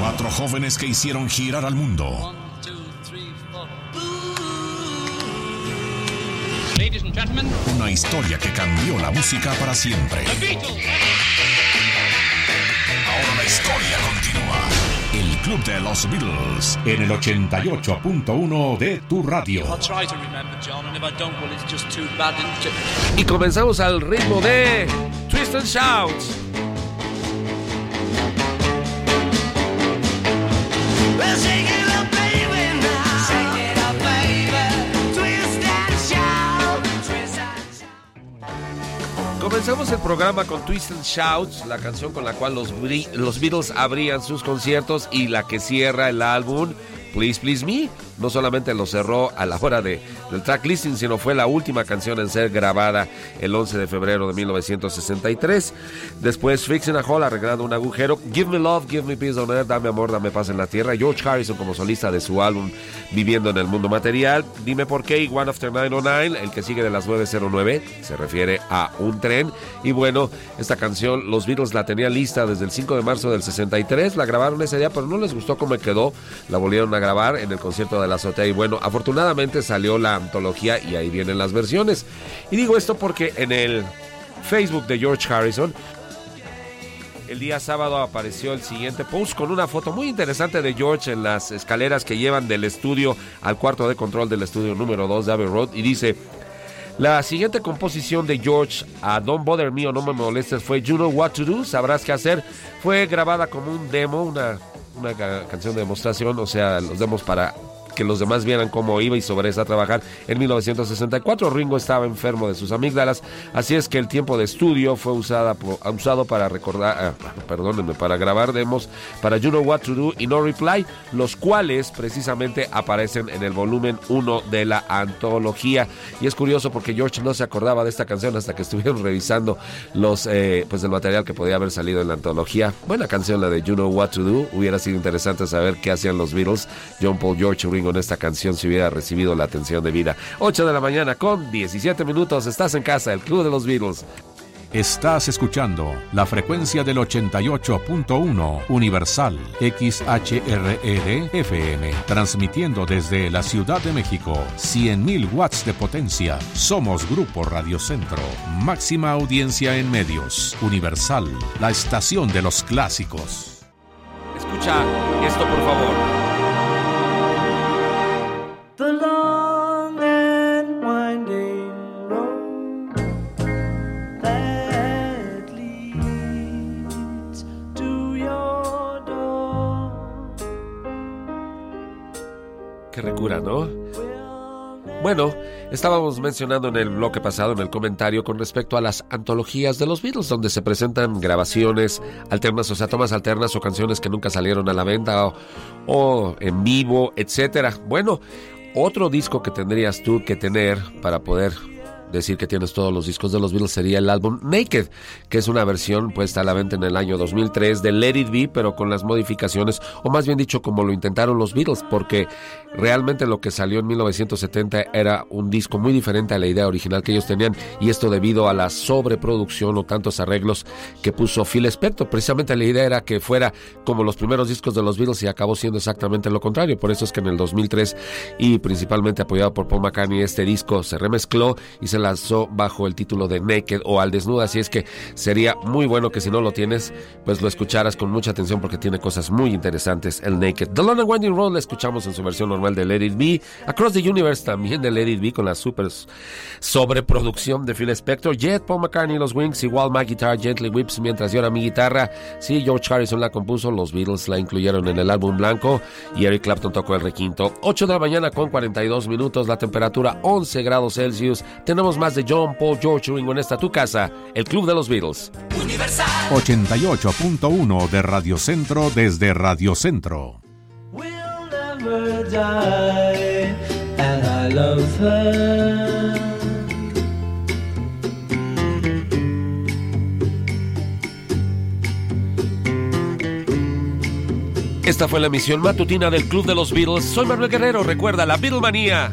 Cuatro jóvenes que hicieron girar al mundo. Ladies and gentlemen. Una historia que cambió la música para siempre. Ahora la historia continúa. El Club de los Beatles en el 88.1 de tu radio. Y comenzamos al ritmo de Twist and Shout. Comenzamos el programa con Twist and Shouts, la canción con la cual los, los Beatles abrían sus conciertos y la que cierra el álbum Please Please Me. No solamente lo cerró a la hora de, del track listing, sino fue la última canción en ser grabada el 11 de febrero de 1963. Después Fixing a Hole arreglando un agujero. Give Me Love, Give Me Peace on Earth, Dame Amor, Dame Paz en la Tierra. George Harrison como solista de su álbum Viviendo en el Mundo Material. Dime por qué, One After 909, el que sigue de las 909, se refiere a un tren. Y bueno, esta canción los Beatles la tenían lista desde el 5 de marzo del 63. La grabaron ese día, pero no les gustó cómo quedó. La volvieron a grabar en el concierto de la azotea. Y bueno, afortunadamente salió la antología y ahí vienen las versiones. Y digo esto porque en el Facebook de George Harrison el día sábado apareció el siguiente post con una foto muy interesante de George en las escaleras que llevan del estudio al cuarto de control del estudio número 2 de Abbey Road y dice, la siguiente composición de George a Don't Bother Me o No Me Molestes fue You Know What to Do, Sabrás Qué Hacer, fue grabada como un demo, una, una canción de demostración, o sea, los demos para que los demás vieran cómo iba y sobre esa trabajar. En 1964 Ringo estaba enfermo de sus amígdalas, así es que el tiempo de estudio fue usada, usado para recordar, ah, perdónenme, para grabar demos para You Know What to Do y No Reply, los cuales precisamente aparecen en el volumen 1 de la antología. Y es curioso porque George no se acordaba de esta canción hasta que estuvieron revisando los, eh, pues el material que podía haber salido en la antología. Buena canción la de You Know What to Do. Hubiera sido interesante saber qué hacían los Beatles, John Paul, George, Ringo con esta canción si hubiera recibido la atención de vida. 8 de la mañana con 17 minutos. Estás en casa, el Club de los Beatles. Estás escuchando la frecuencia del 88.1 Universal XHRR FM, transmitiendo desde la Ciudad de México 100.000 watts de potencia. Somos Grupo Radio Centro, máxima audiencia en medios. Universal, la estación de los clásicos. Escucha esto, por favor. Qué ¿no? Bueno, estábamos mencionando en el bloque pasado, en el comentario, con respecto a las antologías de los Beatles, donde se presentan grabaciones alternas, o sea, tomas alternas o canciones que nunca salieron a la venta o, o en vivo, etcétera. Bueno, otro disco que tendrías tú que tener para poder decir que tienes todos los discos de los Beatles sería el álbum Naked, que es una versión puesta a la venta en el año 2003 de Let It Be, pero con las modificaciones, o más bien dicho, como lo intentaron los Beatles, porque realmente lo que salió en 1970 era un disco muy diferente a la idea original que ellos tenían, y esto debido a la sobreproducción o tantos arreglos que puso Phil Spector. Precisamente la idea era que fuera como los primeros discos de los Beatles y acabó siendo exactamente lo contrario. Por eso es que en el 2003 y principalmente apoyado por Paul McCartney, este disco se remezcló y se lanzó bajo el título de Naked o Al Desnudo, así es que sería muy bueno que si no lo tienes, pues lo escucharas con mucha atención porque tiene cosas muy interesantes el Naked. The London Winding Road la escuchamos en su versión normal de Let It Be, Across the Universe también de Let It Be con la super sobreproducción de Phil Spector, Jet, Paul McCartney, Los Wings, igual My Guitar, Gently Whips, mientras era mi guitarra, sí, George Harrison la compuso, los Beatles la incluyeron en el álbum blanco y Eric Clapton tocó el requinto. 8 de la mañana con 42 minutos, la temperatura 11 grados Celsius, tenemos Más de John, Paul, George, Ringo en esta tu casa, el Club de los Beatles. 88.1 de Radio Centro desde Radio Centro. We'll never die, and I love her. Esta fue la emisión matutina del Club de los Beatles. Soy Manuel Guerrero. Recuerda, la Beatlemanía